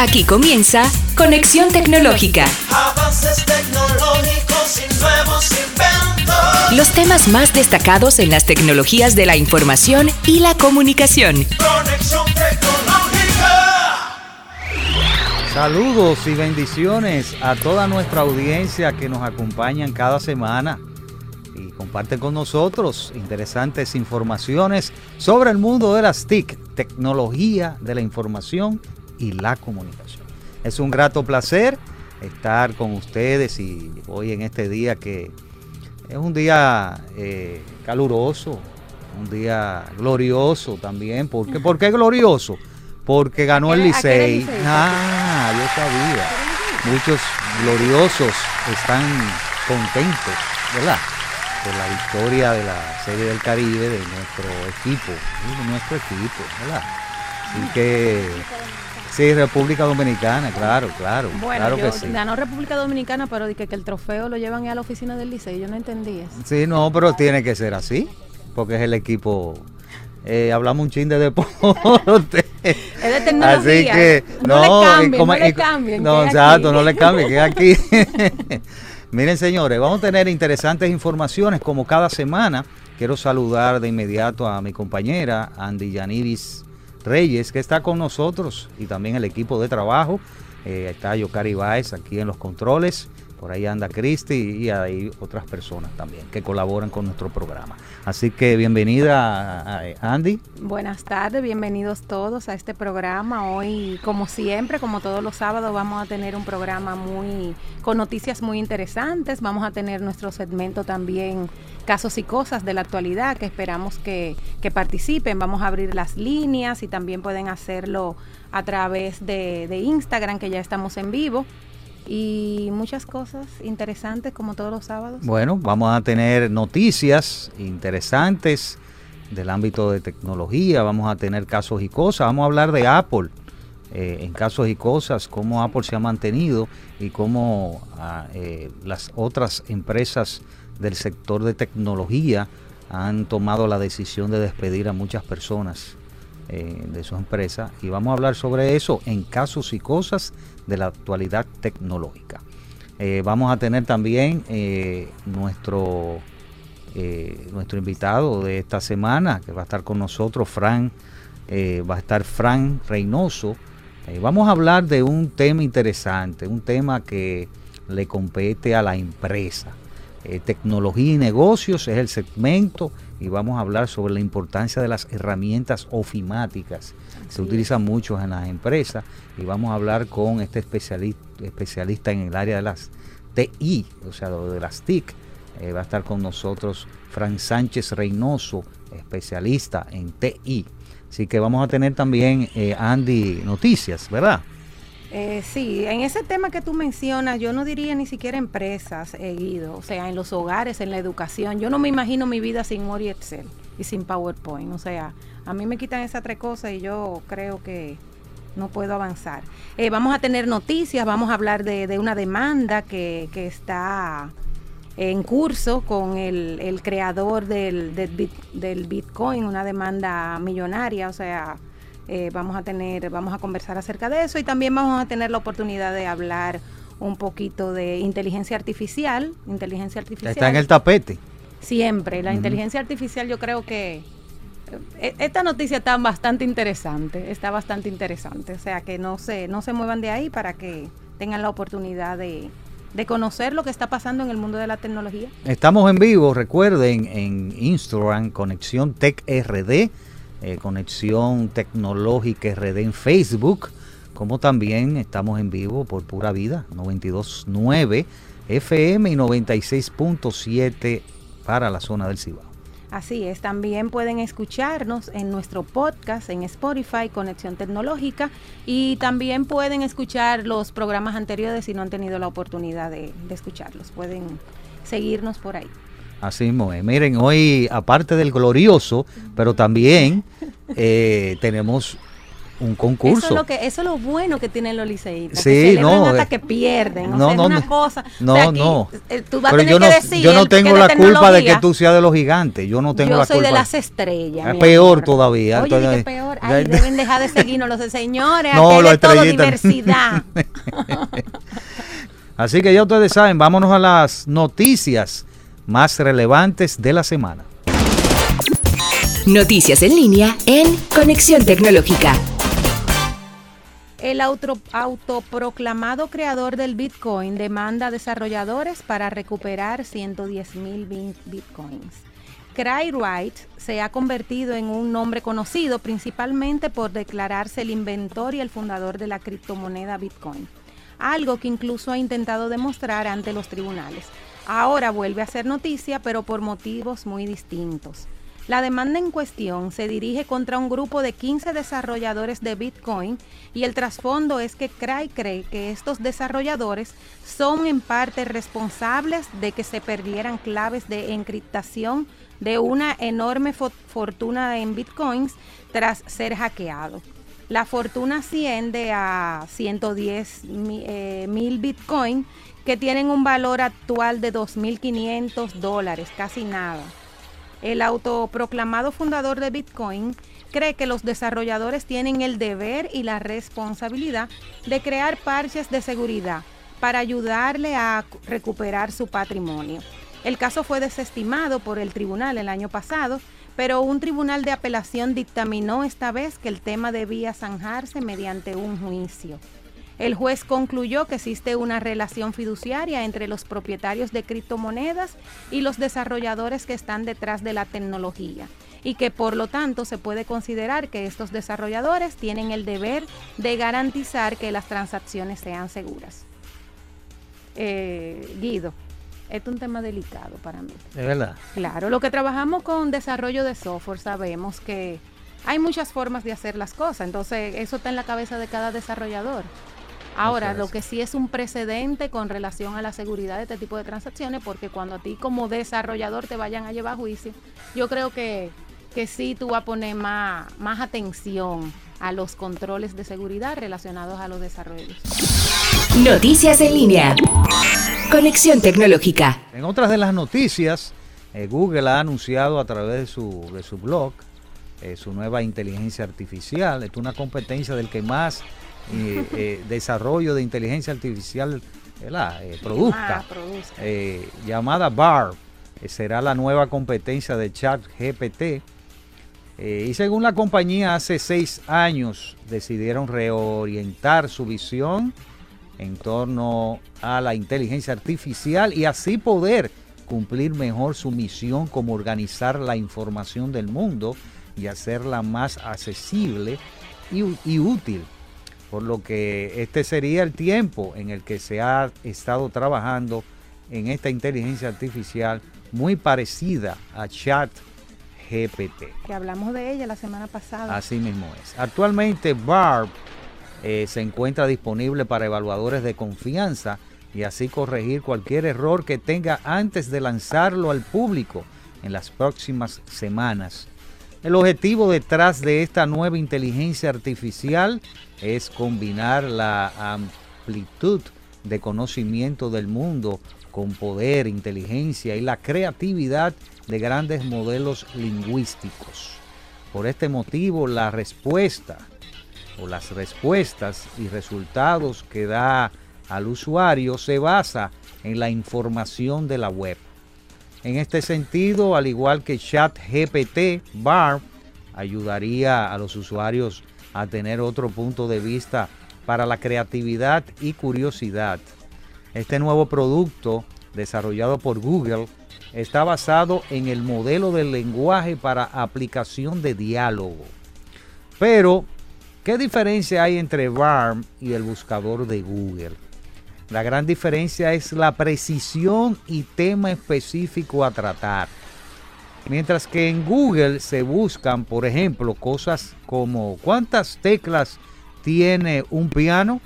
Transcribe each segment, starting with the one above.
Aquí comienza Conexión Tecnológica. Avances tecnológicos y nuevos inventos. Los temas más destacados en las tecnologías de la información y la comunicación. Conexión tecnológica. Saludos y bendiciones a toda nuestra audiencia que nos acompañan cada semana y comparte con nosotros interesantes informaciones sobre el mundo de las TIC, tecnología de la información y la comunicación. Es un grato placer estar con ustedes y hoy en este día que es un día eh, caluroso, un día glorioso también. ¿Por qué, ¿Por qué glorioso? Porque ganó el ¿A qué Licey. Licey? Ah, yo sabía. Muchos gloriosos están contentos, ¿verdad? Por la victoria de la Serie del Caribe de nuestro equipo, de nuestro equipo, ¿verdad? Así que sí, República Dominicana, claro, claro, Bueno, claro yo- que sí. ganó República Dominicana, pero que, que el trofeo lo llevan a la oficina del Licey, yo no entendí eso. Sí, no, pero tiene que ser así, porque es el equipo. eh, hablamos un chin de deporte. Es de tecnología. Así que no, le cambien, como- no le cambien. No, que es exacto, no le cambien, que aquí. Miren, señores, vamos a tener interesantes informaciones como cada semana. Quiero saludar de inmediato a mi compañera Andy Yaniris Reyes, que está con nosotros, y también el equipo de trabajo. Eh, está Yocari Baez aquí en los controles. Por ahí anda Cristi y hay otras personas también que colaboran con nuestro programa. Así que bienvenida Andy. Buenas tardes, bienvenidos todos a este programa. Hoy, como siempre, como todos los sábados, vamos a tener un programa muy con noticias muy interesantes. Vamos a tener nuestro segmento también casos y cosas de la actualidad que esperamos que, que participen. Vamos a abrir las líneas y también pueden hacerlo a través de, de Instagram, que ya estamos en vivo. Y muchas cosas interesantes como todos los sábados. Bueno, vamos a tener noticias interesantes del ámbito de tecnología, vamos a tener casos y cosas, vamos a hablar de Apple eh, en casos y cosas, cómo Apple se ha mantenido y cómo ah, eh, las otras empresas del sector de tecnología han tomado la decisión de despedir a muchas personas eh, de su empresa y vamos a hablar sobre eso en casos y cosas de la actualidad tecnológica. Eh, vamos a tener también eh, nuestro, eh, nuestro invitado de esta semana, que va a estar con nosotros, Fran, va a estar Fran Reynoso. Vamos a hablar de un tema interesante, un tema que le compete a la empresa. Tecnología y negocios es el segmento y vamos a hablar sobre la importancia de las herramientas ofimáticas. Se utilizan mucho en las empresas y vamos a hablar con este especialista, especialista en el área de las TI, o sea, de las TIC. Eh, va a estar con nosotros Fran Sánchez Reynoso, especialista en TI. Así que vamos a tener también, eh, Andy, noticias, ¿verdad? Eh, sí, en ese tema que tú mencionas, yo no diría ni siquiera empresas, eh, Guido, o sea, en los hogares, en la educación. Yo no me imagino mi vida sin Word y Excel y sin PowerPoint. O sea, a mí me quitan esas tres cosas y yo creo que no puedo avanzar. Eh, vamos a tener noticias, vamos a hablar de, una demanda que, que está en curso con el, el creador del, del, del Bitcoin, una demanda millonaria, o sea, eh, vamos a tener, vamos a conversar acerca de eso y también vamos a tener la oportunidad de hablar un poquito de inteligencia artificial, inteligencia artificial. Está en el tapete. Siempre, la inteligencia artificial yo creo que eh, esta noticia está bastante interesante, está bastante interesante, o sea que no se, no se muevan de ahí para que tengan la oportunidad de, de conocer lo que está pasando en el mundo de la tecnología. Estamos en vivo, recuerden, en Instagram, Conexión Tech RD, eh, Conexión Tecnológica RD en Facebook, como también estamos en vivo por Pura Vida, 92.9 FM y 96.7 para la zona del Cibao. Así es, también pueden escucharnos en nuestro podcast en Spotify, Conexión Tecnológica, y también pueden escuchar los programas anteriores si no han tenido la oportunidad de, de escucharlos. Pueden seguirnos por ahí. Así mismo es. Miren, hoy, aparte del glorioso, pero también eh, tenemos un concurso. Eso es lo que eso es lo bueno que tienen los liceístas. Sí, que no, hasta eh, que pierden. O no, sea, no, es una no. cosa. No, o sea, aquí, no. Tú vas a Pero tener yo no, que decir. yo no tengo la culpa de que tú seas de los gigantes. Yo no tengo Yo la soy culpa. de las estrellas. Peor todavía. Oye, peor. Ay, deben dejar de seguirnos los señores. No, los todo, diversidad. Así que ya ustedes saben, vámonos a las noticias más relevantes de la semana. Noticias en línea en Conexión Tecnológica. El auto- autoproclamado creador del Bitcoin demanda a desarrolladores para recuperar 110 mil Bitcoins. Cry Wright se ha convertido en un nombre conocido principalmente por declararse el inventor y el fundador de la criptomoneda Bitcoin, algo que incluso ha intentado demostrar ante los tribunales. Ahora vuelve a ser noticia, pero por motivos muy distintos. La demanda en cuestión se dirige contra un grupo de 15 desarrolladores de Bitcoin y el trasfondo es que Cray cree que estos desarrolladores son en parte responsables de que se perdieran claves de encriptación de una enorme fo- fortuna en Bitcoins tras ser hackeado. La fortuna asciende a 110 mi- eh, mil Bitcoin que tienen un valor actual de 2.500 dólares, casi nada. El autoproclamado fundador de Bitcoin cree que los desarrolladores tienen el deber y la responsabilidad de crear parches de seguridad para ayudarle a cu- recuperar su patrimonio. El caso fue desestimado por el tribunal el año pasado, pero un tribunal de apelación dictaminó esta vez que el tema debía zanjarse mediante un juicio. El juez concluyó que existe una relación fiduciaria entre los propietarios de criptomonedas y los desarrolladores que están detrás de la tecnología y que por lo tanto se puede considerar que estos desarrolladores tienen el deber de garantizar que las transacciones sean seguras. Eh, Guido, este es un tema delicado para mí. Es verdad. Claro, lo que trabajamos con desarrollo de software sabemos que hay muchas formas de hacer las cosas, entonces eso está en la cabeza de cada desarrollador. Ahora, lo que sí es un precedente con relación a la seguridad de este tipo de transacciones, porque cuando a ti como desarrollador te vayan a llevar a juicio, yo creo que, que sí tú vas a poner más, más atención a los controles de seguridad relacionados a los desarrollos. Noticias en línea. Conexión Tecnológica. En otras de las noticias, eh, Google ha anunciado a través de su, de su blog eh, su nueva inteligencia artificial. Es una competencia del que más eh, eh, desarrollo de inteligencia artificial. Eh, produzca. Ah, produzca. eh, llamada BARB. eh, será la nueva competencia de ChatGPT. Y según la compañía, hace seis años decidieron reorientar su visión en torno a la inteligencia artificial y así poder cumplir mejor su misión como organizar la información del mundo y hacerla más accesible y útil. Por lo que este sería el tiempo en el que se ha estado trabajando en esta inteligencia artificial muy parecida a ChatGPT. Que hablamos de ella la semana pasada. Así mismo es. Actualmente BARB eh, se encuentra disponible para evaluadores de confianza y así corregir cualquier error que tenga antes de lanzarlo al público en las próximas semanas. El objetivo detrás de esta nueva inteligencia artificial es combinar la amplitud de conocimiento del mundo con poder, inteligencia y la creatividad de grandes modelos lingüísticos. Por este motivo, la respuesta o las respuestas y resultados que da al usuario se basa en la información de la web. En este sentido, al igual que ChatGPT, BARB ayudaría a los usuarios a tener otro punto de vista para la creatividad y curiosidad. Este nuevo producto, desarrollado por Google, está basado en el modelo del lenguaje para aplicación de diálogo. Pero, ¿qué diferencia hay entre BARM y el buscador de Google? La gran diferencia es la precisión y tema específico a tratar. Mientras que en Google se buscan, por ejemplo, cosas como cuántas teclas tiene un piano.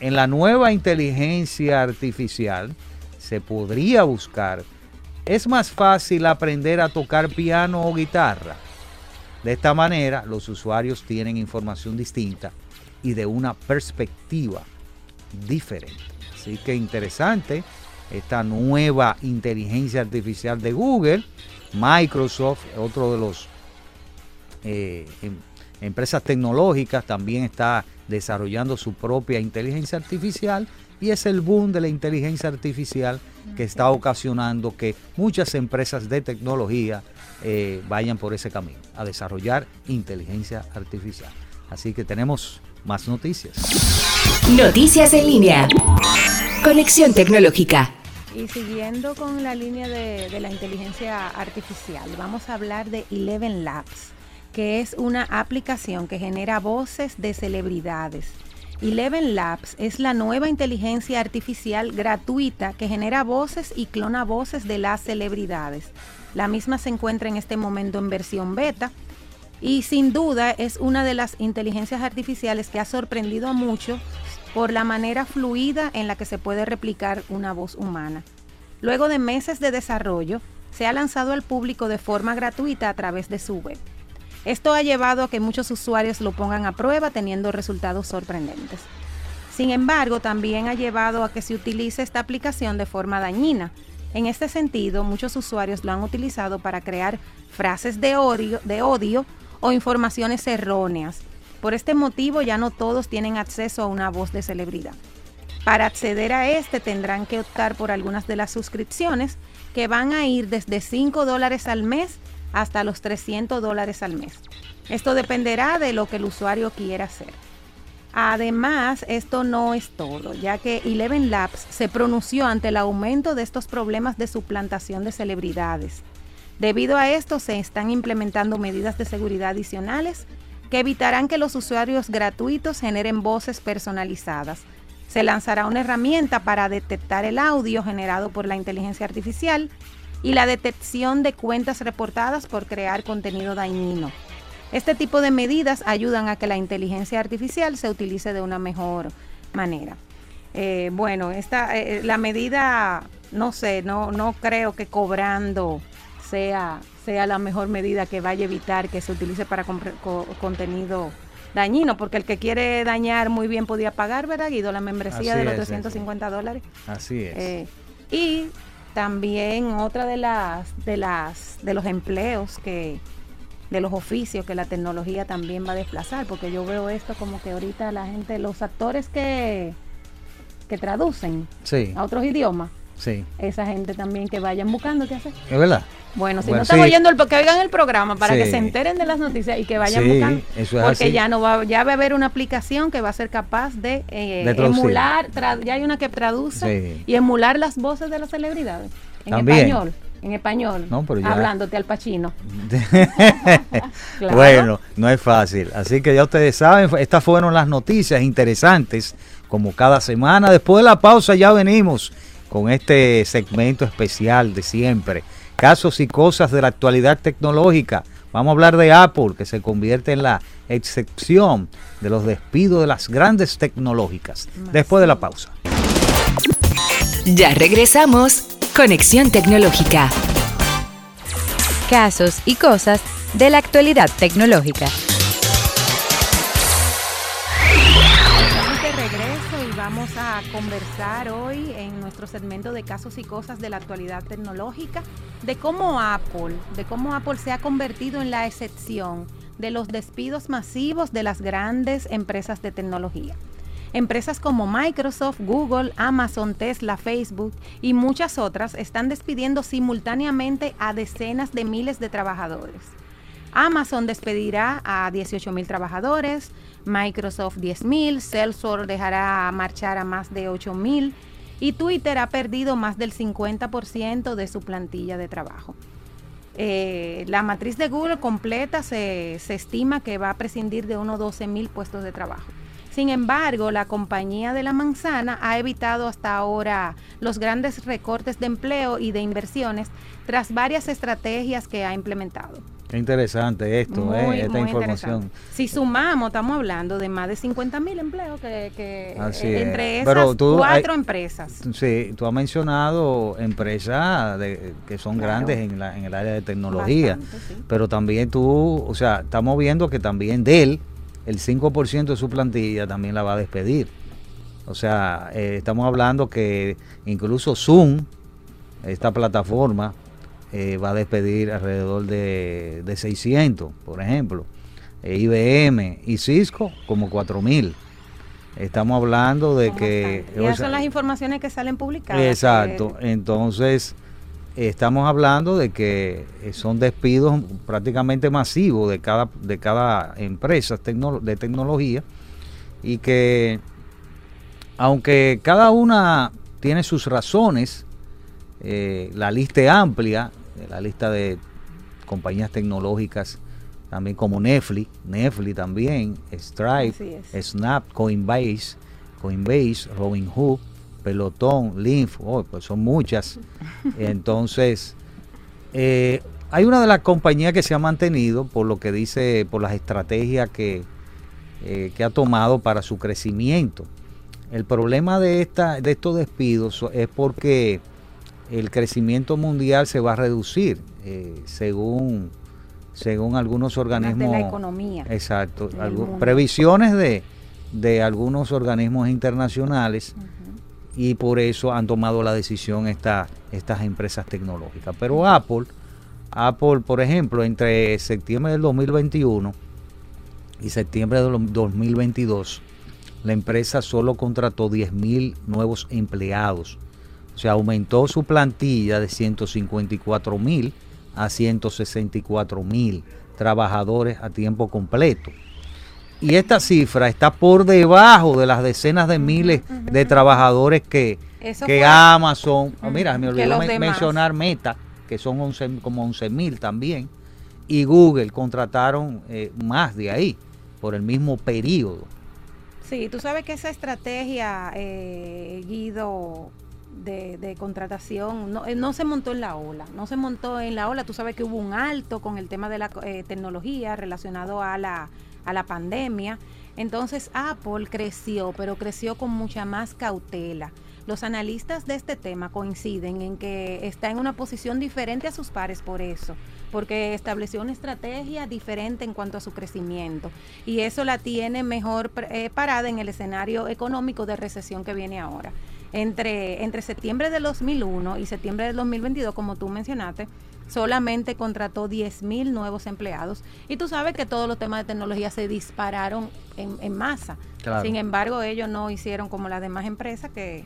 En la nueva inteligencia artificial se podría buscar. Es más fácil aprender a tocar piano o guitarra. De esta manera, los usuarios tienen información distinta y de una perspectiva diferente. Así que interesante esta nueva inteligencia artificial de Google, Microsoft, otro de los eh, em- empresas tecnológicas, también está desarrollando su propia inteligencia artificial y es el boom de la inteligencia artificial que está ocasionando que muchas empresas de tecnología eh, vayan por ese camino, a desarrollar inteligencia artificial. Así que tenemos más noticias. Noticias en línea. Conexión tecnológica. Y siguiendo con la línea de, la inteligencia artificial, vamos a hablar de Eleven Labs, que es una aplicación que genera voces de celebridades. Eleven Labs es la nueva inteligencia artificial gratuita que genera voces y clona voces de las celebridades. La misma se encuentra en este momento en versión beta y sin duda es una de las inteligencias artificiales que ha sorprendido a muchos por la manera fluida en la que se puede replicar una voz humana. Luego de meses de desarrollo, se ha lanzado al público de forma gratuita a través de su web. Esto ha llevado a que muchos usuarios lo pongan a prueba teniendo resultados sorprendentes. Sin embargo, también ha llevado a que se utilice esta aplicación de forma dañina. En este sentido, muchos usuarios lo han utilizado para crear frases de odio, de odio o informaciones erróneas. Por este motivo ya no todos tienen acceso a una voz de celebridad. Para acceder a este tendrán que optar por algunas de las suscripciones que van a ir desde 5 dólares al mes hasta los 300 dólares al mes. Esto dependerá de lo que el usuario quiera hacer. Además, esto no es todo, ya que Eleven Labs se pronunció ante el aumento de estos problemas de suplantación de celebridades. Debido a esto, se están implementando medidas de seguridad adicionales que evitarán que los usuarios gratuitos generen voces personalizadas. Se lanzará una herramienta para detectar el audio generado por la inteligencia artificial y la detección de cuentas reportadas por crear contenido dañino. Este tipo de medidas ayudan a que la inteligencia artificial se utilice de una mejor manera. Eh, bueno, esta, eh, la medida, no sé, no, no creo que cobrando sea, sea la mejor medida que vaya a evitar que se utilice para co- contenido dañino, porque el que quiere dañar muy bien podía pagar, ¿verdad, Guido? La membresía Así de los es, 350 dólares. Así es. Eh, y también otra de las de las de los empleos que de los oficios que la tecnología también va a desplazar, porque yo veo esto como que ahorita la gente, los actores que que traducen sí, a otros idiomas, sí. esa gente también que vayan buscando qué hacer. Es verdad. Bueno, si Bueno, no están sí. oyendo el que oigan el programa para Sí. que se enteren de las noticias y que vayan Sí, buscando, eso es porque así. ya no va, ya va a haber una aplicación que va a ser capaz de, eh, De emular, tra- ya hay una que traduce y emular las voces de las celebridades en También. español, en español, No, pero ya- hablándote al Pachino. Claro. Bueno, no es fácil. Así que ya ustedes saben, estas fueron las noticias interesantes, como cada semana. Después de la pausa ya venimos con este segmento especial de siempre. Casos y cosas de la actualidad tecnológica. Vamos a hablar de Apple, que se convierte en la excepción de los despidos de las grandes tecnológicas. Después de la pausa. Ya regresamos. Conexión tecnológica. Casos y cosas de la actualidad tecnológica. A conversar hoy en nuestro segmento de casos y cosas de la actualidad tecnológica de cómo Apple, de cómo Apple se ha convertido en la excepción de los despidos masivos de las grandes empresas de tecnología. Empresas como Microsoft, Google, Amazon, Tesla, Facebook y muchas otras están despidiendo simultáneamente a decenas de miles de trabajadores. Amazon despedirá a 18 mil trabajadores, Microsoft 10 mil, Salesforce dejará marchar a más de 8 mil y Twitter ha perdido más del 50% de su plantilla de trabajo. Eh, la matriz de Google completa se, se estima que va a prescindir de unos 12 mil puestos de trabajo. Sin embargo, la compañía de la manzana ha evitado hasta ahora los grandes recortes de empleo y de inversiones tras varias estrategias que ha implementado. Qué interesante esto, Muy, eh, esta muy información. Si sumamos, estamos hablando de más de 50 mil empleos que, que, Así eh, es. entre esas tú, cuatro hay- empresas. Sí, tú has mencionado empresas de- que son Claro. grandes en, la- en el área de tecnología, Bastante, sí. pero también tú, o sea, estamos viendo que también Dell, el 5% de su plantilla también la va a despedir. O sea, eh, estamos hablando que incluso Zoom, esta plataforma, eh, va a despedir alrededor de, de 600, por ejemplo. Eh, IBM y Cisco como 4000. Estamos hablando de que... bastantes. Y esas son las informaciones que salen publicadas. Exacto. que- Entonces, estamos hablando de que eh, son despidos prácticamente masivos de cada, de cada empresa tecno- de tecnología y que, aunque cada una tiene sus razones, eh, la lista es amplia, la lista de compañías tecnológicas también como Netflix, Netflix también, Stripe. Snap, Coinbase, Coinbase, Robinhood, Pelotón, Lymph, oh, pues son muchas. Entonces, eh, hay una de las compañías que se ha mantenido por lo que dice, por las estrategias que, eh, que ha tomado para su crecimiento. El problema de, esta, de estos despidos es porque el crecimiento mundial se va a reducir, eh, según, según algunos organismos. de la economía. Exacto. mundo. previsiones de, de algunos organismos internacionales y por eso han tomado la decisión esta, estas empresas tecnológicas. Pero Apple, Apple, por ejemplo, entre septiembre del 2021 y septiembre del 2022, la empresa solo contrató 10.000 nuevos empleados. O sea, aumentó su plantilla de 154 mil a 164 mil trabajadores a tiempo completo. Y esta cifra está por debajo de las decenas de miles de trabajadores que, Amazon, oh, mira, me olvidó demás. mencionar Meta, que son 11 como 11 mil también, y Google contrataron eh, más de ahí por el mismo periodo. Sí, tú sabes que esa estrategia, eh, Guido, de, contratación, no, eh, no se montó en la ola, no se montó en la ola, tú sabes que hubo un alto con el tema de la eh, tecnología relacionado a la, a la pandemia, entonces Apple creció, pero creció con mucha más cautela. Los analistas de este tema coinciden en que está en una posición diferente a sus pares por eso, porque estableció una estrategia diferente en cuanto a su crecimiento y eso la tiene mejor eh, parada en el escenario económico de recesión que viene ahora. Entre, entre septiembre del 2001 y septiembre del 2022, como tú mencionaste, solamente contrató 10 mil nuevos empleados y tú sabes que todos los temas de tecnología se dispararon en, en masa. Claro. Sin embargo, ellos no hicieron como las demás empresas que,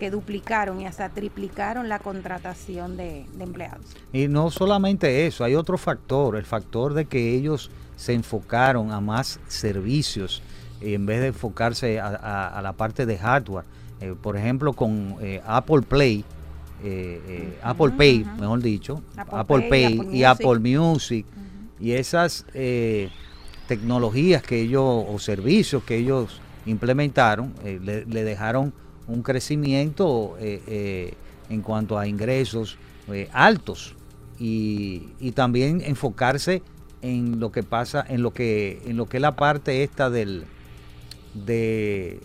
que duplicaron y hasta triplicaron la contratación de, de empleados. Y no solamente eso, hay otro factor, el factor de que ellos se enfocaron a más servicios en vez de enfocarse a, a- a la parte de hardware. Eh, por ejemplo, con eh, Apple Play, eh, Apple Pay, mejor dicho, Apple Apple, Pay, Pay, Apple y Music. Apple Music, y esas tecnologías que ellos, o servicios que ellos implementaron, le, le dejaron un crecimiento en cuanto a ingresos altos y, y también enfocarse en lo que pasa, en lo que, en lo que es la parte esta del de,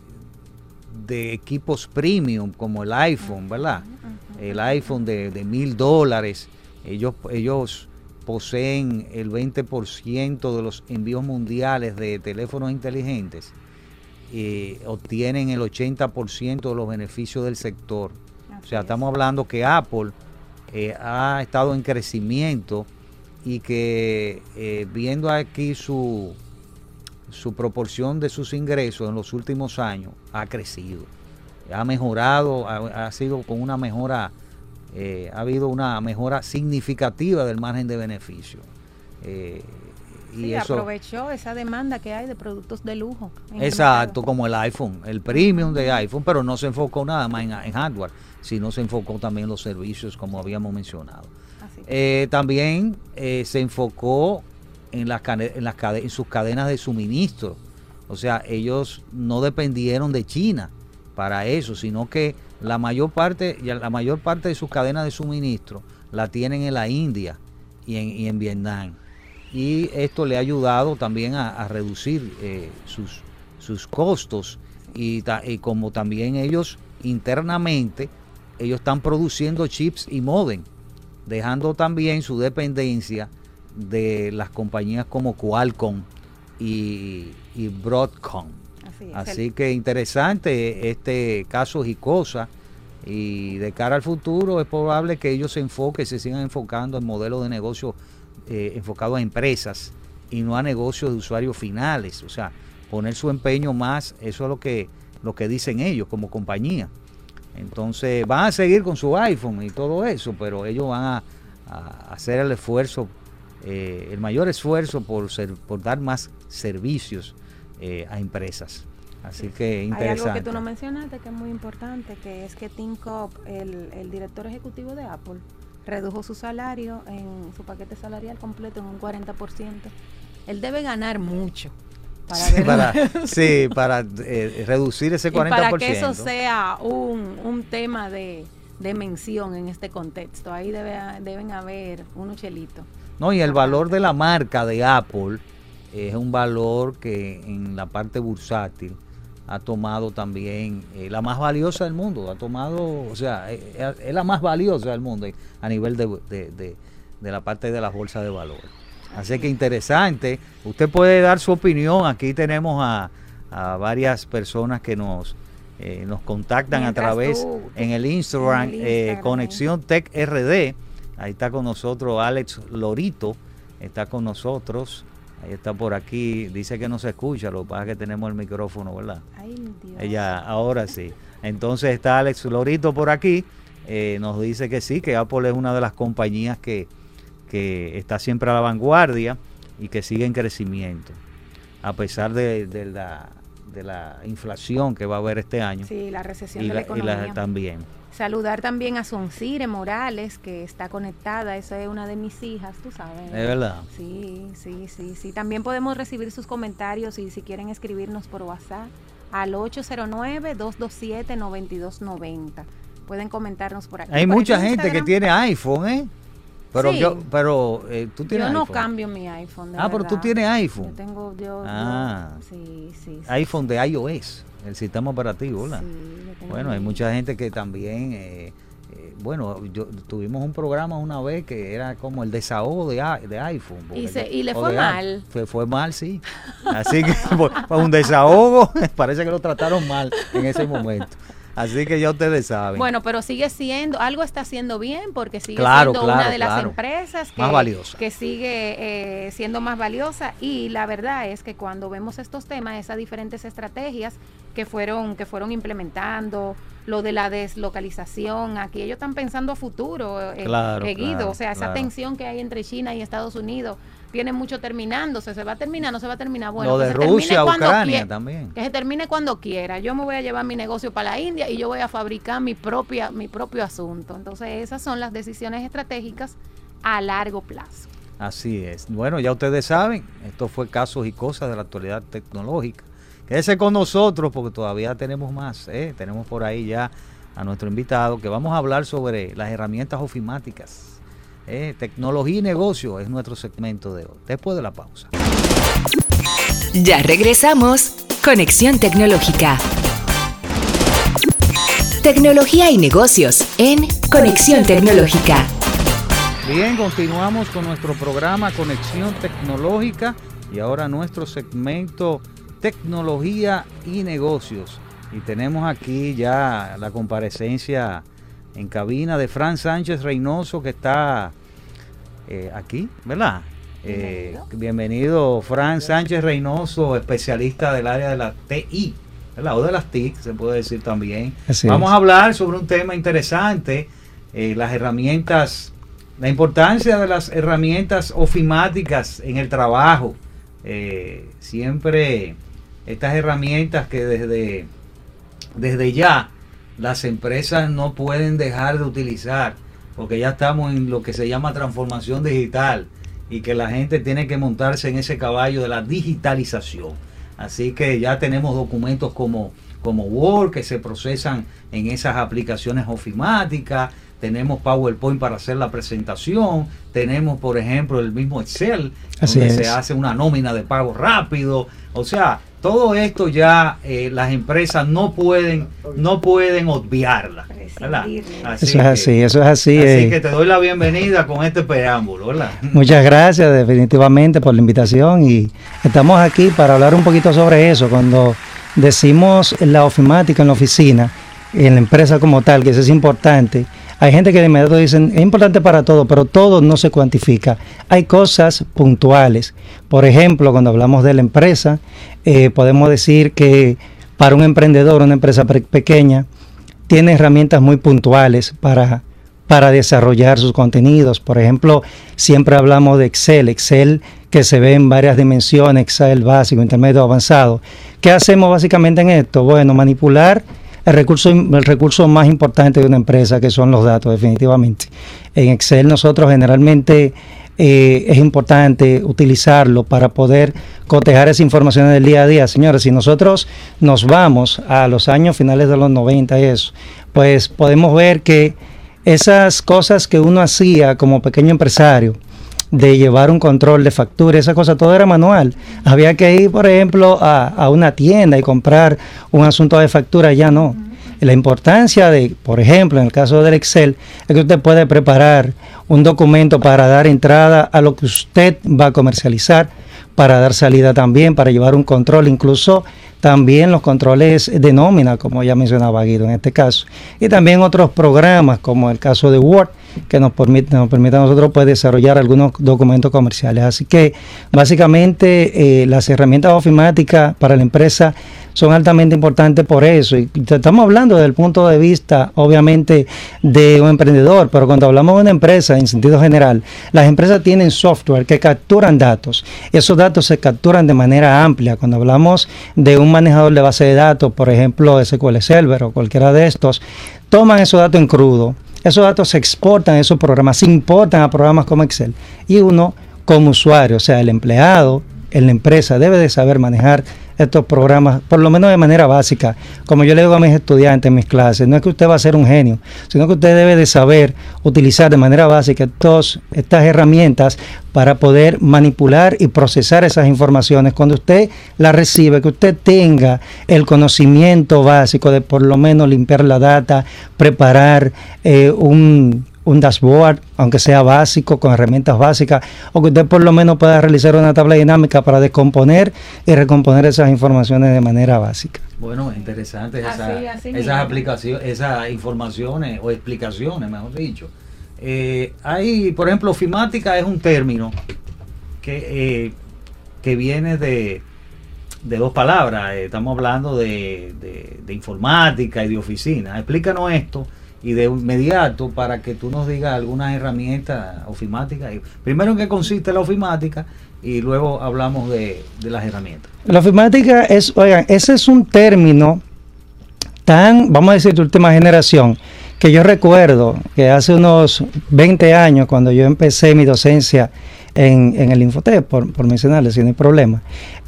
de equipos premium como el iPhone, ¿verdad? El iPhone de mil dólares, ellos, ellos poseen el 20% de los envíos mundiales de teléfonos inteligentes, eh, obtienen el 80% de los beneficios del sector. O sea, es. estamos hablando que Apple eh, ha estado en crecimiento y que eh, viendo aquí su, su proporción de sus ingresos en los últimos años ha crecido. Ha mejorado, ha, ha sido con una mejora, eh, ha habido una mejora significativa del margen de beneficio. Eh, y Sí, eso, aprovechó esa demanda que hay de productos de lujo. Exacto, como el iPhone, el premium de iPhone, pero no se enfocó nada más en, en hardware, sino se enfocó también en los servicios, como habíamos mencionado. Eh, también eh, se enfocó en, las, en, las en sus cadenas de suministro. O sea, ellos no dependieron de China para eso, sino que la mayor parte, la mayor parte de sus cadenas de suministro la tienen en la India y en, y en Vietnam. y esto le ha ayudado también a, a reducir eh, sus, sus costos y, ta- y como también ellos internamente, ellos están produciendo chips y modem, dejando también su dependencia de las compañías como Qualcomm y, y Broadcom. Así es. Así que interesante este caso Jicosa y de cara al futuro es probable que ellos se enfoquen, se sigan enfocando en modelos de negocio eh, enfocados a empresas y no a negocios de usuarios finales. O sea, poner su empeño más, eso es lo que, lo que dicen ellos como compañía. Entonces van a seguir con su iPhone y todo eso, pero ellos van a, a hacer el esfuerzo, eh, el mayor esfuerzo por, ser, por dar más servicios eh, a empresas. Así que Hay interesante. algo que tú no mencionaste que es muy importante, que es que Tim Cobb, el, el director ejecutivo de Apple, redujo su salario en su paquete salarial completo en un 40%. Él debe ganar mucho para, Sí, para, sí, para, eh, reducir ese 40%. y para que eso sea un, un tema de, de mención en este contexto. Ahí debe, deben haber unos chelitos. No, y el valor de la marca de Apple es un valor que en la parte bursátil ha tomado también eh, la más valiosa del mundo, ha tomado, o sea, eh, eh, es, la más valiosa del mundo a nivel de, de- de- de la parte de las bolsas de valor. Así que interesante, usted puede dar su opinión, aquí tenemos a, a varias personas que nos, eh, nos contactan Mientras a través tú- en el Instagram, en el eh, Conexión Tech RD, ahí está con nosotros Alex Lorito, está con nosotros, ahí está por aquí, dice que no se escucha, lo que pasa es que tenemos el micrófono, ¿verdad? Ay, Dios. Ella, ahora sí. Entonces está Alex Lorito por aquí, eh, nos dice que sí, que Apple es una de las compañías que, que está siempre a la vanguardia y que sigue en crecimiento, a pesar de, de la, de la inflación que va a haber este año Sí, la recesión y, de la la, y la- economía. también. Saludar también a Soncire Morales, que está conectada. Esa es una de mis hijas, tú sabes. Es verdad. Sí, sí, sí, sí. También podemos recibir sus comentarios y si quieren escribirnos por WhatsApp al 809-227-9290. Pueden comentarnos por aquí. Hay por mucha gente que tiene iPhone, ¿eh? Pero Sí. yo, pero eh, tú tienes Yo no iPhone. cambio mi iPhone. de Ah, pero tú tienes iPhone. Yo tengo, yo, Ah. sí, sí. sí, iPhone de iOS, el sistema operativo, Bueno, hay mucha gente que también, eh, eh, bueno, yo tuvimos un programa una vez que era como el desahogo de, de iPhone. Y se- y le fue de mal. Fue, fue mal, sí. Así que fue fue un desahogo, parece que lo trataron mal en ese momento. Así que ya ustedes saben. Bueno, pero sigue siendo, algo está haciendo bien porque sigue Claro, siendo claro, una de las empresas que, Más valiosa. que sigue eh, siendo más valiosa y la verdad es que cuando vemos estos temas, esas diferentes estrategias que fueron, que fueron implementando, lo de la deslocalización, aquí ellos están pensando a futuro, eh, Claro, eh, claro, o sea, esa claro. tensión que hay entre China y Estados Unidos tiene mucho terminándose, se va a terminar, no se va a terminar, bueno, lo de Rusia, Ucrania también. que se termine cuando quiera. Yo me voy a llevar mi negocio para la India y yo voy a fabricar mi propia mi propio asunto. Entonces, esas son las decisiones estratégicas a largo plazo. Así es. Bueno, ya ustedes saben, esto fue casos y cosas de la actualidad tecnológica. Quédese con nosotros porque todavía tenemos más. ¿eh? Tenemos por ahí ya a nuestro invitado que vamos a hablar sobre las herramientas ofimáticas. ¿Eh? Tecnología y negocio es nuestro segmento de hoy. Después de la pausa. Ya regresamos. Conexión Tecnológica. Tecnología y negocios en Conexión Tecnológica. Bien, continuamos con nuestro programa Conexión Tecnológica y ahora nuestro segmento Tecnología y Negocios. Y tenemos aquí ya la comparecencia en cabina de Fran Sánchez Reynoso que está eh, aquí, ¿verdad? Eh, bienvenido, Fran Sánchez Reynoso, especialista del área de la TI, ¿verdad? O de las TIC, se puede decir también. Así Vamos es. a hablar sobre un tema interesante, eh, las herramientas, la importancia de las herramientas ofimáticas en el trabajo. Eh, siempre estas herramientas que desde, desde ya las empresas no pueden dejar de utilizar, porque ya estamos en lo que se llama transformación digital y que la gente tiene que montarse en ese caballo de la digitalización. Así que ya tenemos documentos como, como Word que se procesan en esas aplicaciones ofimáticas, tenemos PowerPoint para hacer la presentación, tenemos por ejemplo el mismo Excel, Así donde es. se hace una nómina de pago rápido, o sea, todo esto ya eh, las empresas no pueden no pueden obviarla, ¿verdad? Prescindirle. Así Eso es que- así, eso es así. Así eh. que te doy la bienvenida con este preámbulo, ¿verdad? Muchas gracias definitivamente por la invitación y estamos aquí para hablar un poquito sobre eso. Cuando decimos la ofimática en la oficina, en la empresa como tal, que eso es importante, hay gente que de inmediato dicen, es importante para todo, pero todo no se cuantifica. Hay cosas puntuales. Por ejemplo, cuando hablamos de la empresa, eh, podemos decir que para un emprendedor, una empresa pe- pequeña, tiene herramientas muy puntuales para, para desarrollar sus contenidos. Por ejemplo, siempre hablamos de Excel, Excel que se ve en varias dimensiones, Excel básico, intermedio, avanzado. ¿Qué hacemos básicamente en esto? Bueno, manipular el recurso, el recurso más importante de una empresa, que son los datos, definitivamente. En Excel nosotros generalmente eh, es importante utilizarlo para poder cotejar esa información del día a día. Señores, si nosotros nos vamos a los años finales de los 90 y eso, pues podemos ver que esas cosas que uno hacía como pequeño empresario, de llevar un control de factura, esa cosa, todo era manual. Había que ir, por ejemplo, a, a una tienda y comprar un asunto de factura, ya no. La importancia de, por ejemplo, en el caso del Excel, es que usted puede preparar un documento para dar entrada a lo que usted va a comercializar, para dar salida también, para llevar un control, incluso también los controles de nómina, como ya mencionaba Guido en este caso, y también otros programas, como el caso de Word, que nos permite, nos permite a nosotros pues, desarrollar algunos documentos comerciales. Así que básicamente eh, las herramientas ofimáticas para la empresa son altamente importantes por eso. Y estamos hablando desde el punto de vista, obviamente, de un emprendedor, pero cuando hablamos de una empresa en sentido general, las empresas tienen software que capturan datos. Esos datos se capturan de manera amplia. Cuando hablamos de un manejador de base de datos, por ejemplo, SQL Server o cualquiera de estos, toman esos datos en crudo. Esos datos se exportan a esos programas, se importan a programas como Excel. Y uno, como usuario, o sea, el empleado en la empresa, debe de saber manejar estos programas, por lo menos de manera básica. Como yo le digo a mis estudiantes en mis clases, no es que usted va a ser un genio, sino que usted debe de saber utilizar de manera básica estos, estas herramientas para poder manipular y procesar esas informaciones. Cuando usted las recibe, que usted tenga el conocimiento básico de por lo menos limpiar la data, preparar eh, un un dashboard, aunque sea básico, con herramientas básicas, o que usted por lo menos pueda realizar una tabla dinámica para descomponer y recomponer esas informaciones de manera básica. Bueno, interesantes Así, esa- así esas aplicaciones, esas informaciones o explicaciones, mejor dicho. Eh, hay, por ejemplo, ofimática es un término que, eh, que viene de, de dos palabras. Eh, estamos hablando de, de- de informática y de oficina. Explícanos esto y de inmediato para que tú nos digas algunas herramientas ofimáticas. Primero en qué consiste la ofimática y luego hablamos de, de las herramientas. La ofimática es, oigan, ese es un término tan, vamos a decir, de última generación, que yo recuerdo que hace unos 20 años, cuando yo empecé mi docencia en, en el Infotep, por, por mencionarles, si no hay problema,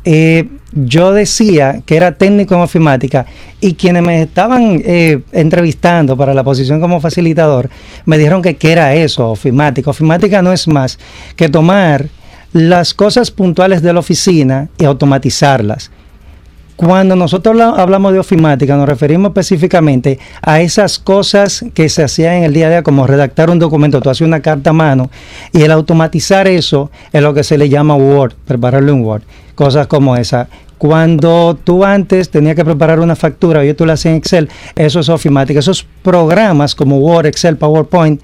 eh, yo decía que era técnico en ofimática y quienes me estaban eh, entrevistando para la posición como facilitador me dijeron que era eso, ofimática. Ofimática no es más que tomar las cosas puntuales de la oficina y automatizarlas. Cuando nosotros habla- hablamos de ofimática, nos referimos específicamente a esas cosas que se hacían en el día a día, como redactar un documento, tú haces una carta a mano, y el automatizar eso es lo que se le llama Word, prepararlo en Word, cosas como esa. Cuando tú antes tenías que preparar una factura, y tú la hacías en Excel, eso es. Esos programas como Word, Excel, PowerPoint,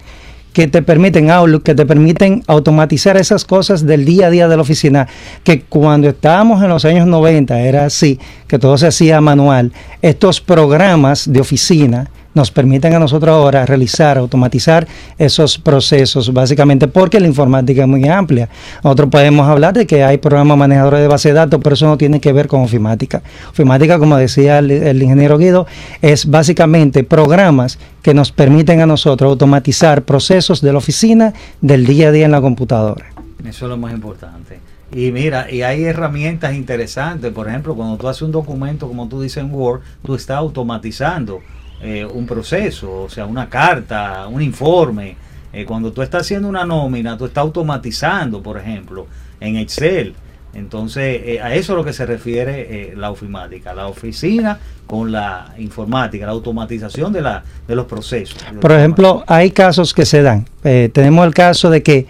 que te permiten Outlook, que te permiten automatizar esas cosas del día a día de la oficina, que cuando estábamos en los años 90 era así, que todo se hacía manual. Estos programas de oficina nos permiten a nosotros ahora realizar, automatizar esos procesos, básicamente porque la informática es muy amplia. Nosotros podemos hablar de que hay programas manejadores de base de datos, pero eso no tiene que ver con ofimática. Ofimática, como decía el, ingeniero Guido, es básicamente programas que nos permiten a nosotros automatizar procesos de la oficina del día a día en la computadora. Eso es lo más importante. Y mira, y hay herramientas interesantes. Por ejemplo, cuando tú haces un documento, como tú dices en Word, tú estás automatizando eh, un proceso, o sea, una carta, un informe. Eh, cuando tú estás haciendo una nómina, tú estás automatizando, por ejemplo, en Excel. Entonces, eh, a eso es lo que se refiere eh, la ofimática, la oficina con la informática, la automatización de, la, de los procesos. Por ejemplo, hay casos que se dan. Tenemos el caso de que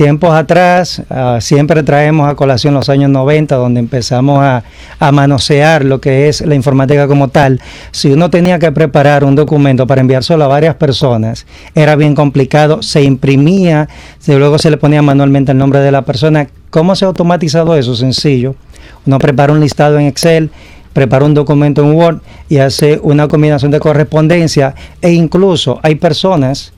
tiempos atrás, ah, siempre traemos a colación los años 90, donde empezamos a, manosear lo que es la informática como tal. Si uno tenía que preparar un documento para enviárselo a varias personas, era bien complicado, se imprimía, se- luego se le ponía manualmente el nombre de la persona. ¿Cómo se ha automatizado eso? Sencillo. Uno prepara un listado en Excel, prepara un documento en Word y hace una combinación de correspondencia e incluso hay personas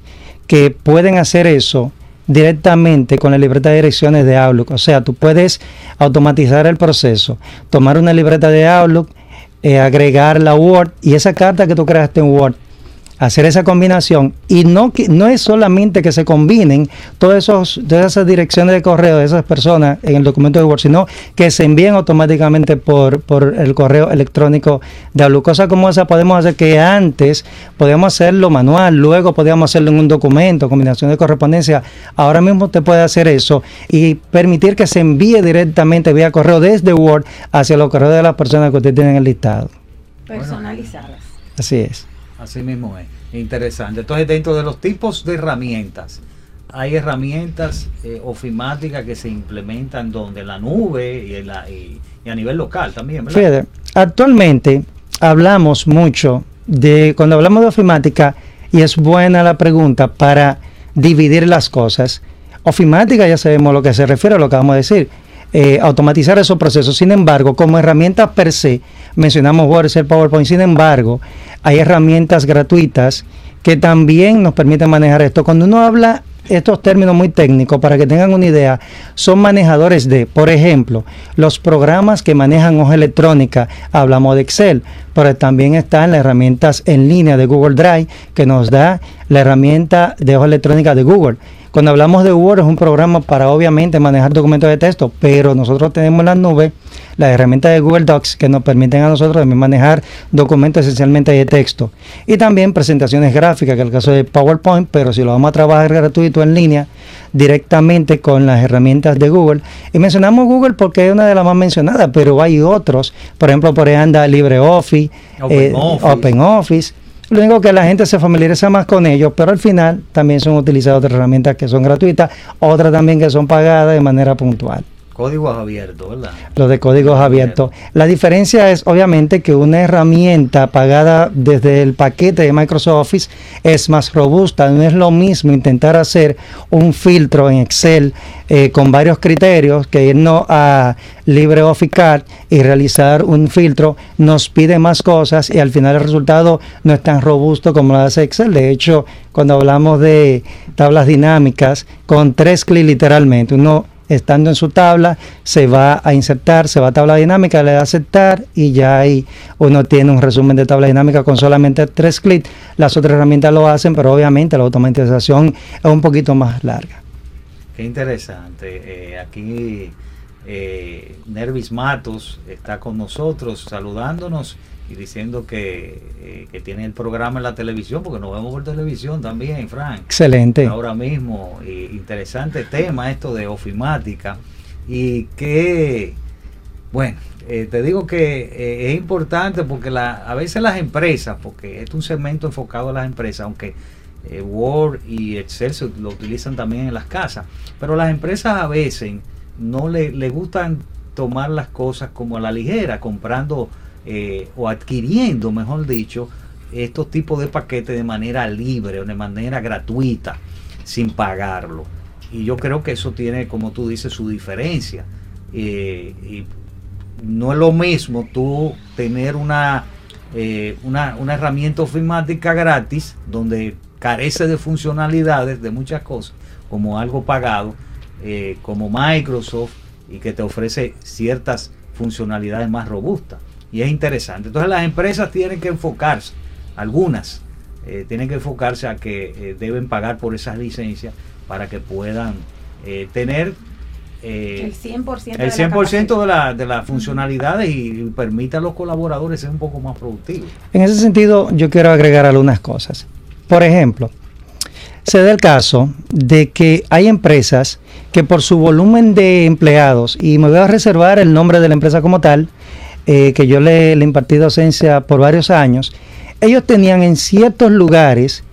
que pueden hacer eso directamente con la libreta de direcciones de Outlook. O sea, tú puedes automatizar el proceso, tomar una libreta de Outlook, eh, agregar la Word y esa carta que tú creaste en Word, hacer esa combinación y no que no es solamente que se combinen todos esos todas esas direcciones de correo de esas personas en el documento de Word, sino que se envíen automáticamente por, por el correo electrónico de Outlook. Cosas como esa podemos hacer que antes podíamos hacerlo manual, luego podíamos hacerlo en un documento, combinación de correspondencia. Ahora mismo te puede hacer eso y permitir que se envíe directamente vía correo desde Word hacia los correos de las personas que usted tiene en el listado. Personalizadas. Así es. Así mismo es. Interesante. Entonces, dentro de los tipos de herramientas, hay herramientas eh, ofimáticas que se implementan donde la nube y, a nivel local también, ¿verdad? Fíjate, actualmente hablamos mucho de, cuando hablamos de ofimática, y es buena la pregunta para dividir las cosas. Ofimática ya sabemos lo que se refiere a lo que vamos a decir. Eh, automatizar esos procesos. Sin embargo, como herramientas per se, mencionamos Word, Excel, PowerPoint, sin embargo, hay herramientas gratuitas que también nos permiten manejar esto. Cuando uno habla estos términos muy técnicos, para que tengan una idea, son manejadores de, por ejemplo, los programas que manejan hoja electrónica, hablamos de Excel, pero también están las herramientas en línea de Google Drive, que nos da la herramienta de hoja electrónica de Google. Cuando hablamos de Word es un programa para obviamente manejar documentos de texto, pero nosotros tenemos en la nube las herramientas de Google Docs que nos permiten a nosotros también manejar documentos esencialmente de texto. Y también presentaciones gráficas, que es el caso de PowerPoint, pero si lo vamos a trabajar gratuito en línea, directamente con las herramientas de Google. Y mencionamos Google porque es una de las más mencionadas, pero hay otros, por ejemplo, por ahí anda LibreOffice, eh, OpenOffice. Lo único que la gente se familiariza más con ellos, pero al final también son utilizadas otras herramientas que son gratuitas, otras también que son pagadas de manera puntual. Códigos abiertos, ¿verdad? Los de códigos abiertos. La diferencia es obviamente que una herramienta pagada desde el paquete de Microsoft Office es más robusta. No es lo mismo intentar hacer un filtro en Excel eh, con varios criterios que irnos a LibreOffice Card y realizar un filtro nos pide más cosas y al final el resultado no es tan robusto como lo hace Excel. De hecho, cuando hablamos de tablas dinámicas, con tres clics literalmente, uno estando en su tabla, se va a insertar, se va a tabla dinámica, le da a aceptar y ya ahí uno tiene un resumen de tabla dinámica con solamente tres clics. Las otras herramientas lo hacen, pero obviamente la automatización es un poquito más larga. Qué interesante. Eh, aquí eh, Nervis Matos está con nosotros saludándonos y diciendo que, eh, que tiene el programa en la televisión, porque nos vemos por televisión también, Frank. Excelente. Ahora mismo, eh, interesante tema esto de ofimática y que, bueno, eh, te digo que es importante porque la, a veces las empresas, porque este es un segmento enfocado a las empresas, aunque Word y Excel se lo utilizan también en las casas, pero las empresas a veces no le, le gustan tomar las cosas como a la ligera, comprando eh, o adquiriendo, mejor dicho, estos tipos de paquetes de manera libre o de manera gratuita, sin pagarlo. Y yo creo que eso tiene, como tú dices, su diferencia. Eh, y no es lo mismo tú tener una, eh, una, una herramienta ofimática gratis donde carece de funcionalidades, de muchas cosas, como algo pagado, como Microsoft, y que te ofrece ciertas funcionalidades más robustas. Y es interesante. Entonces las empresas tienen que enfocarse, algunas eh, tienen que enfocarse a que eh, deben pagar por esas licencias para que puedan eh, tener eh, El 100% el de la 100% de, la, de las funcionalidades y, permite a los colaboradores ser un poco más productivos. En ese sentido, yo quiero agregar algunas cosas. Por ejemplo, se da el caso de que hay empresas que por su volumen de empleados, y me voy a reservar el nombre de la empresa como tal, eh, que yo le, impartí docencia por varios años, ellos tenían en ciertos lugares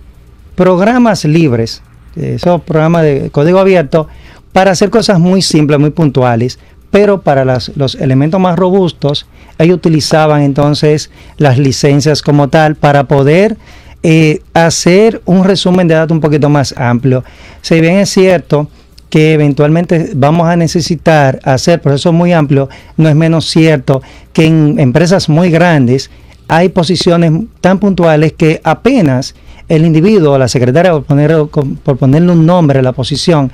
programas libres, eh, esos programas de código abierto, para hacer cosas muy simples, muy puntuales, pero para los elementos más robustos, ellos utilizaban entonces las licencias como tal para poder eh, hacer un resumen de datos un poquito más amplio. Si bien es cierto que eventualmente vamos a necesitar hacer procesos muy amplios, no es menos cierto que en empresas muy grandes hay posiciones tan puntuales que apenas el individuo, la secretaria, por, poner- por ponerle un nombre a la posición,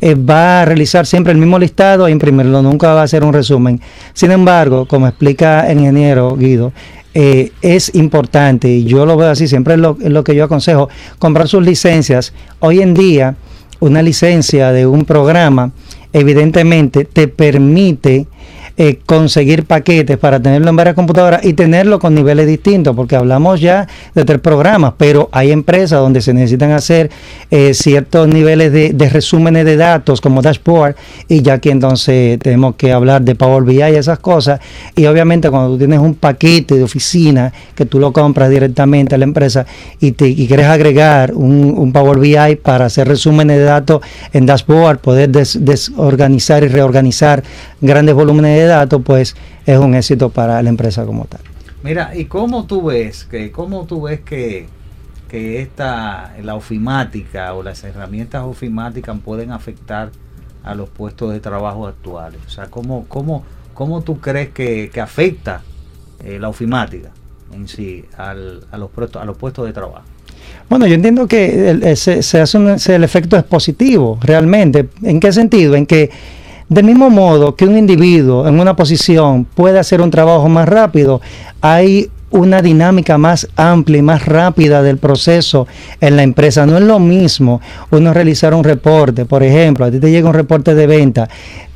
eh, va a realizar siempre el mismo listado e imprimirlo, nunca va a hacer un resumen. Sin embargo, como explica el ingeniero Guido, eh, es importante, y yo lo veo así, siempre es lo que yo aconsejo, comprar sus licencias. Hoy en día, una licencia de un programa, evidentemente, te permite eh, conseguir paquetes para tenerlo en varias computadoras y tenerlo con niveles distintos, porque hablamos ya de tres programas, pero hay empresas donde se necesitan hacer eh, ciertos niveles de, resúmenes de datos como dashboard y ya que entonces tenemos que hablar de Power BI y esas cosas y obviamente cuando tú tienes un paquete de oficina que tú lo compras directamente a la empresa y, te, y quieres agregar un, Power BI para hacer resúmenes de datos en dashboard, poder des- desorganizar y reorganizar grandes volúmenes de datos, pues es un éxito para la empresa como tal. Mira, ¿y cómo tú ves que, cómo tú ves que, que esta, la ofimática o las herramientas ofimáticas pueden afectar a los puestos de trabajo actuales? O sea, ¿cómo, cómo, cómo tú crees que, que afecta eh, la ofimática en sí al- a, los, puestos- a los puestos de trabajo? Bueno, yo entiendo que el, se hace un- el efecto es positivo, realmente. ¿En qué sentido? En que del mismo modo que un individuo en una posición puede hacer un trabajo más rápido, hay una dinámica más amplia y más rápida del proceso en la empresa. No es lo mismo uno realizar un reporte, por ejemplo, a ti te llega un reporte de venta,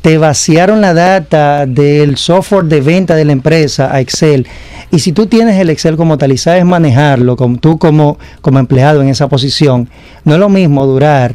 te vaciaron la data del software de venta de la empresa a Excel. Y si tú tienes el Excel como tal y sabes manejarlo, como tú como, como empleado en esa posición, no es lo mismo durar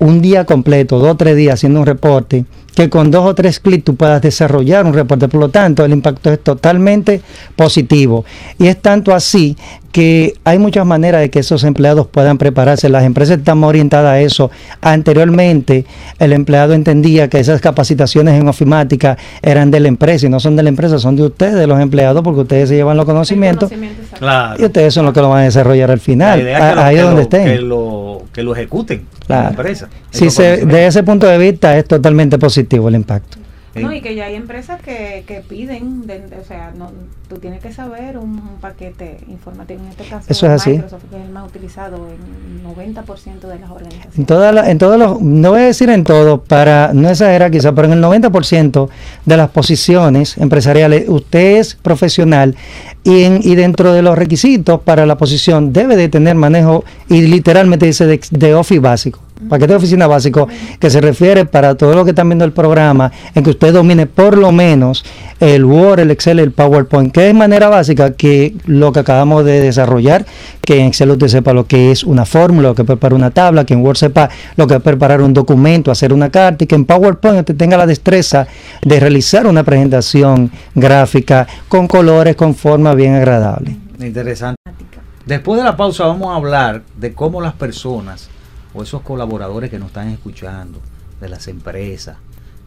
un día completo, dos o tres días haciendo un reporte, que con dos o tres clics tú puedas desarrollar un reporte. Por lo tanto, el impacto es totalmente positivo. Y es tanto así que hay muchas maneras de que esos empleados puedan prepararse. Las empresas están orientadas a eso. Anteriormente, el empleado entendía que esas capacitaciones en ofimática eran de la empresa y no son de la empresa, son de ustedes, los empleados, porque ustedes se llevan los conocimientos Claro. y ustedes son los que lo van a desarrollar al final, La idea es que a- lo- ahí que donde lo- estén. Que lo, que lo ejecuten en Claro. la empresa. Si se, de ese punto de vista es totalmente positivo el impacto. No, y que ya hay empresas que, que piden, de- de- o sea, no, tú tienes que saber un, un paquete informativo, en este caso Eso es así. Microsoft, que es el más utilizado en 90% de las En, organizaciones. toda la- en todos los, no voy a decir en todo, para no exagerar quizá, pero en el 90% de las posiciones empresariales, usted es profesional y, en- y dentro de los requisitos para la posición debe de tener manejo y literalmente dice de, de Office básico. Paquete de oficina básico que se refiere para todo lo que están viendo el programa, en que usted domine por lo menos el Word, el Excel, el PowerPoint, que es manera básica que lo que acabamos de desarrollar, que en Excel usted sepa lo que es una fórmula, lo que es preparar una tabla, que en Word sepa lo que es preparar un documento, hacer una carta, y que en PowerPoint usted tenga la destreza de realizar una presentación gráfica con colores, con forma bien agradable. Interesante. Después de la pausa vamos a hablar de cómo las personas o esos colaboradores que nos están escuchando de las empresas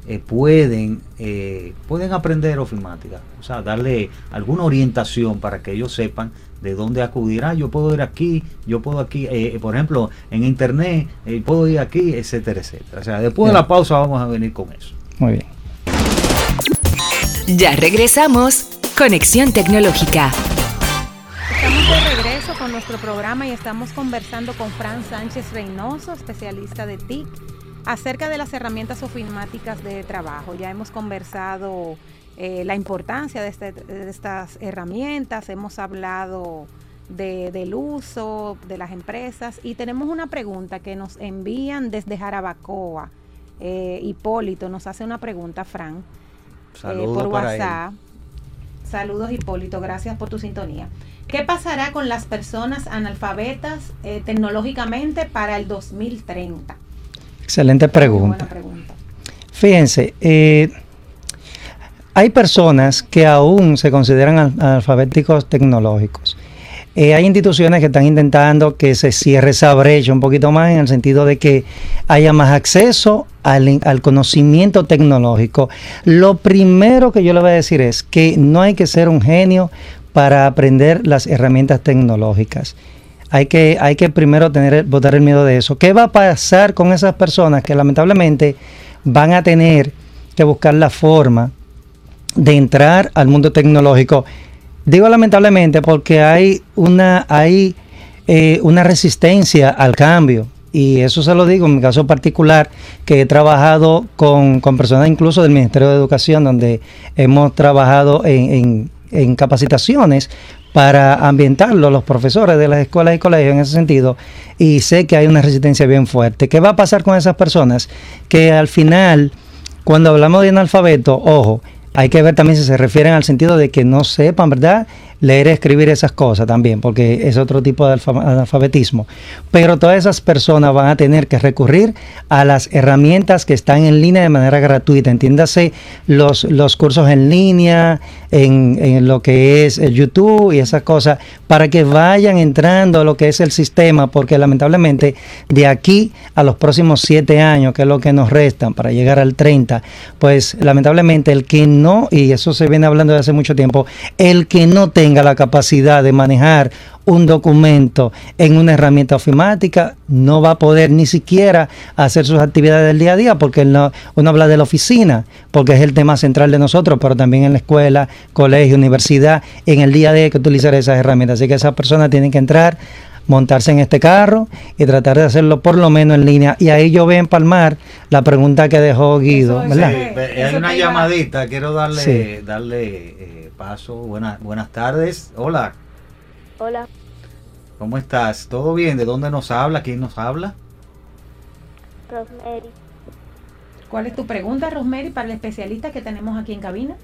eh, pueden eh, pueden aprender ofimática, o sea, darle alguna orientación para que ellos sepan de dónde acudir. Ah, yo puedo ir aquí, yo puedo aquí, eh, por ejemplo, en internet, eh, puedo ir aquí, etcétera, etcétera. O sea, después de la pausa vamos a venir con eso. Muy bien. Ya regresamos. Conexión Tecnológica. Estamos con nuestro programa y estamos conversando con Fran Sánchez Reynoso, especialista de TIC, acerca de las herramientas ofimáticas de trabajo. Ya hemos conversado eh, la importancia de, este- de estas herramientas, hemos hablado de- del uso de las empresas y tenemos una pregunta que nos envían desde Jarabacoa. eh, Hipólito nos hace una pregunta, Fran, eh, por él. WhatsApp. Saludos Hipólito, gracias por tu sintonía. ¿Qué pasará con las personas analfabetas eh, tecnológicamente para el 2030? Excelente pregunta. buena pregunta. Fíjense, eh, hay personas que aún se consideran al- analfabéticos tecnológicos. Eh, hay instituciones que están intentando que se cierre esa brecha un poquito más en el sentido de que haya más acceso al, al conocimiento tecnológico. Lo primero que yo le voy a decir es que no hay que ser un genio para aprender las herramientas tecnológicas. Hay que, hay que primero tener, botar el miedo de eso. ¿Qué va a pasar con esas personas que lamentablemente van a tener que buscar la forma de entrar al mundo tecnológico? Digo lamentablemente porque hay una, hay, eh, una resistencia al cambio. Y eso se lo digo en mi caso particular, que he trabajado con, con personas incluso del Ministerio de Educación, donde hemos trabajado en, en- en capacitaciones para ambientarlo los profesores de las escuelas y colegios en ese sentido. Y sé que hay una resistencia bien fuerte. ¿Qué va a pasar con esas personas? Que al final, cuando hablamos de analfabeto, ojo, hay que ver también si se refieren al sentido de que no sepan, ¿verdad? Leer y escribir esas cosas también, porque es otro tipo de alfa- analfabetismo. Pero todas esas personas van a tener que recurrir a las herramientas que están en línea de manera gratuita. Entiéndase los, los cursos en línea, en, en lo que es el YouTube y esas cosas, para que vayan entrando a lo que es el sistema, porque lamentablemente de aquí a los próximos siete años, que es lo que nos restan para llegar al 30, pues lamentablemente el que no, y eso se viene hablando desde hace mucho tiempo, el que no tenga la capacidad de manejar un documento en una herramienta ofimática no va a poder ni siquiera hacer sus actividades del día a día porque no- uno habla de la oficina porque es el tema central de nosotros pero también en la escuela, colegio, universidad en el día a día hay que utilizar esas herramientas así que esas personas tienen que entrar montarse en este carro y tratar de hacerlo por lo menos en línea y ahí yo voy a empalmar la pregunta que dejó Guido ¿verdad? Sí, hay una llamadita, quiero darle, Sí. darle eh, paso. Buenas, buenas tardes. Hola, Hola, ¿cómo estás? ¿Todo bien? ¿De dónde nos habla? ¿Quién nos habla? Rosemary. ¿Cuál es tu pregunta, Rosemary, para el especialista que tenemos aquí en cabina?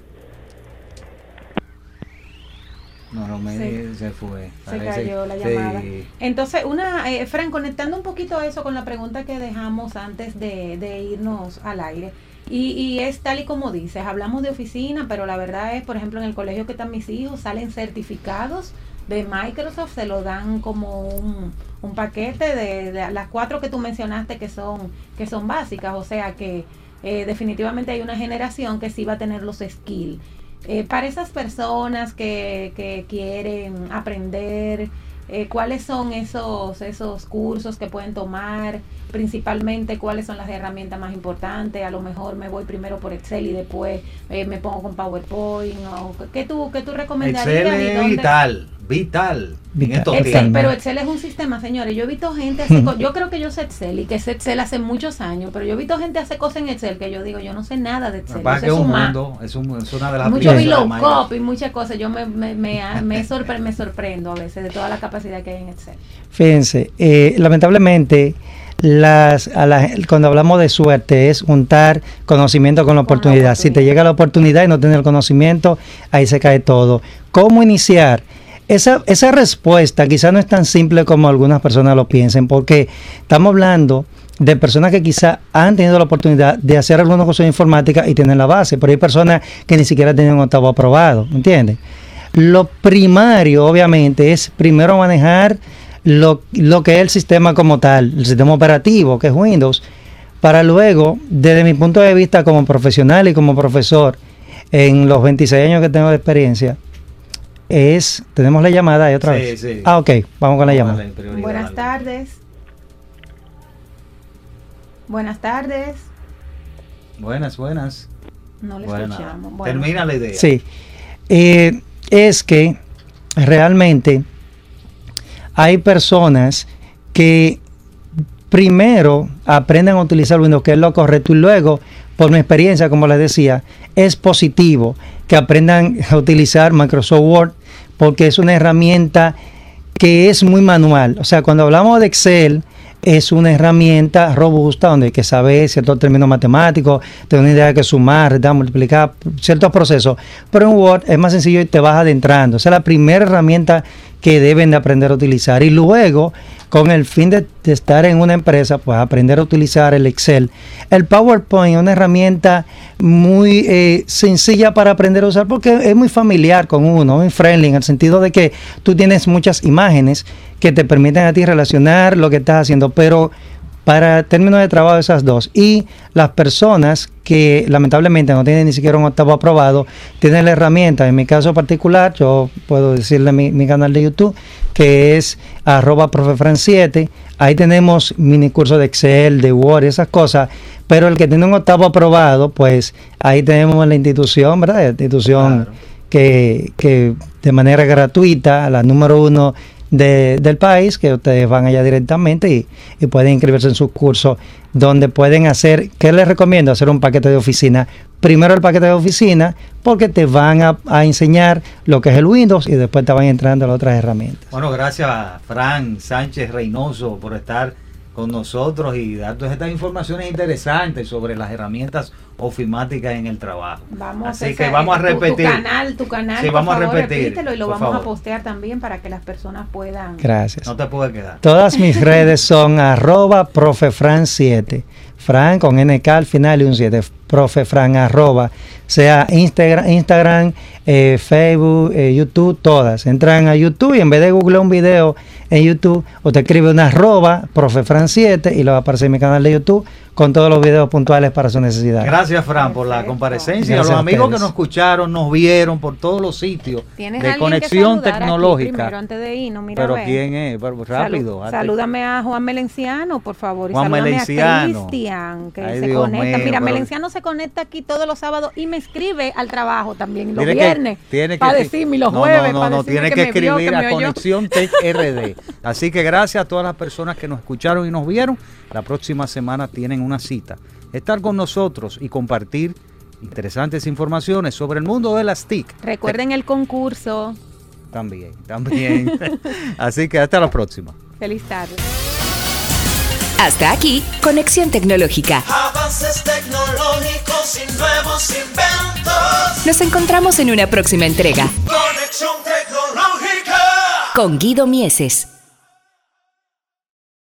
No, me se fue. Se cayó la sí. llamada. Entonces, una, eh, Fran, conectando un poquito a eso con la pregunta que dejamos antes de, de irnos al aire. Y, y es tal y como dices, hablamos de oficina, pero la verdad es, por ejemplo, en el colegio que están mis hijos, salen certificados de Microsoft, se lo dan como un, un paquete de, las cuatro que tú mencionaste que son, que son básicas, o sea que eh, definitivamente hay una generación que sí va a tener los skills. Eh, para esas personas que, que quieren aprender, eh, ¿cuáles son esos, esos cursos que pueden tomar? Principalmente, ¿cuáles son las herramientas más importantes? A lo mejor me voy primero por Excel y después eh, me pongo con PowerPoint. O, ¿qué, tú, ¿Qué tú recomendarías? Excel y? Vital, vital. En Vital. estos Excel, pero Excel es un sistema, señores. Yo he visto gente yo creo que yo sé Excel y que sé Excel hace muchos años, pero yo he visto gente hace cosas en Excel que yo digo, yo no sé nada de Excel. Yo sé es un mundo, es, un- es una de las Mucho VLOOKUP y muchas cosas. Yo me, me, me, me, sorpre- me sorprendo a veces de toda la capacidad que hay en Excel. Fíjense, eh, lamentablemente, las, a la- cuando hablamos de suerte es juntar conocimiento con la Con la oportunidad. Si te llega la oportunidad y no tienes el conocimiento, ahí se cae todo. ¿Cómo iniciar? Esa, esa respuesta quizá no es tan simple como algunas personas lo piensen, porque estamos hablando de personas que quizá han tenido la oportunidad de hacer alguna cosa de informática y tienen la base, pero hay personas que ni siquiera tienen un octavo aprobado, ¿me entiendes? Lo primario, obviamente, es primero manejar lo, lo que es el sistema como tal, el sistema operativo, que es Windows, para luego, desde mi punto de vista como profesional y como profesor, en los 26 años que tengo de experiencia, es, tenemos la llamada ahí otra Sí, vez. sí. Ah, ok, vamos con la Vamos llamada. Buenas tardes. Buenas tardes. Buenas, buenas. No le Buenas. escuchamos. Bueno, Termina la idea. Sí, Eh, es que realmente hay personas que primero aprendan a utilizar Windows, que es lo correcto, y luego, por mi experiencia, como les decía, es positivo que aprendan a utilizar Microsoft Word, porque es una herramienta que es muy manual. O sea, cuando hablamos de Excel, es una herramienta robusta donde hay que saber ciertos términos matemáticos, tener una idea de que sumar, restar, multiplicar, ciertos procesos. Pero en Word es más sencillo y te vas adentrando. Esa es la primera herramienta que deben de aprender a utilizar. Y luego, con el fin de, estar en una empresa, pues aprender a utilizar el Excel. El PowerPoint es una herramienta muy eh, sencilla para aprender a usar porque es muy familiar con uno, muy friendly, en el sentido de que tú tienes muchas imágenes que te permiten a ti relacionar lo que estás haciendo, pero para términos de trabajo esas dos. Y las personas que lamentablemente no tienen ni siquiera un octavo aprobado, tienen la herramienta. En mi caso particular, yo puedo decirle mi, mi canal de YouTube, que es arroba profefran7. Ahí tenemos mini cursos de Excel, de Word, esas cosas. Pero el que tiene un octavo aprobado, pues ahí tenemos la institución, ¿verdad? La institución Claro. que, que de manera gratuita, la número uno de- del país, que ustedes van allá directamente y, pueden inscribirse en sus cursos, donde pueden hacer, ¿qué les recomiendo? Hacer un paquete de oficina. Primero el paquete de oficina, porque te van a, a enseñar lo que es el Windows y después te van entrando las otras herramientas. Bueno, gracias a Fran Sánchez Reynoso por estar con nosotros y darnos estas informaciones interesantes sobre las herramientas ofimáticas en el trabajo. Vamos Así que vamos a tu- tu repetir. canal, tu canal, Sí, por vamos a repetir, repítelo y lo vamos a postear también para que las personas puedan. Gracias. No te puedes quedar. Todas mis redes son arroba profefran7. Fran con NK al final y un 7. Profefran arroba. Sea Instagram, Instagram eh, Facebook, eh, YouTube, todas. Entran a YouTube y en vez de googlear un video en YouTube, usted escribe una arroba profefran7 y lo va a aparecer en mi canal de YouTube con todos los videos puntuales para su necesidad. Gracias, Fran, por la comparecencia. Gracias a los a amigos que nos escucharon, nos vieron por todos los sitios ¿Tienes de que conexión tecnológica. primero antes de irnos? Mira, Pero. ¿quién es? Pero rápido. Salu- antes- salúdame a Juan Melenciano, por favor. Juan Melenciano. a Cristian, que Ay, se Dios conecta. mío, Mira, Melenciano se conecta aquí todos los sábados y me escribe al trabajo también los que- viernes. tiene que- para decirme y los no, jueves. No, no, no, tiene que, vio, escribir me a. Conexión Tech RD. Así que gracias a todas las personas que nos escucharon y nos vieron. La próxima semana tienen una cita. Estar con nosotros y compartir interesantes informaciones sobre el mundo de las TIC. Recuerden el concurso. También, también. Así que hasta la próxima. Feliz tarde. Hasta aquí, Conexión Tecnológica. Avances tecnológicos y nuevos inventos. Nos encontramos en una próxima entrega Conexión tecnológica. con Guido Mieses.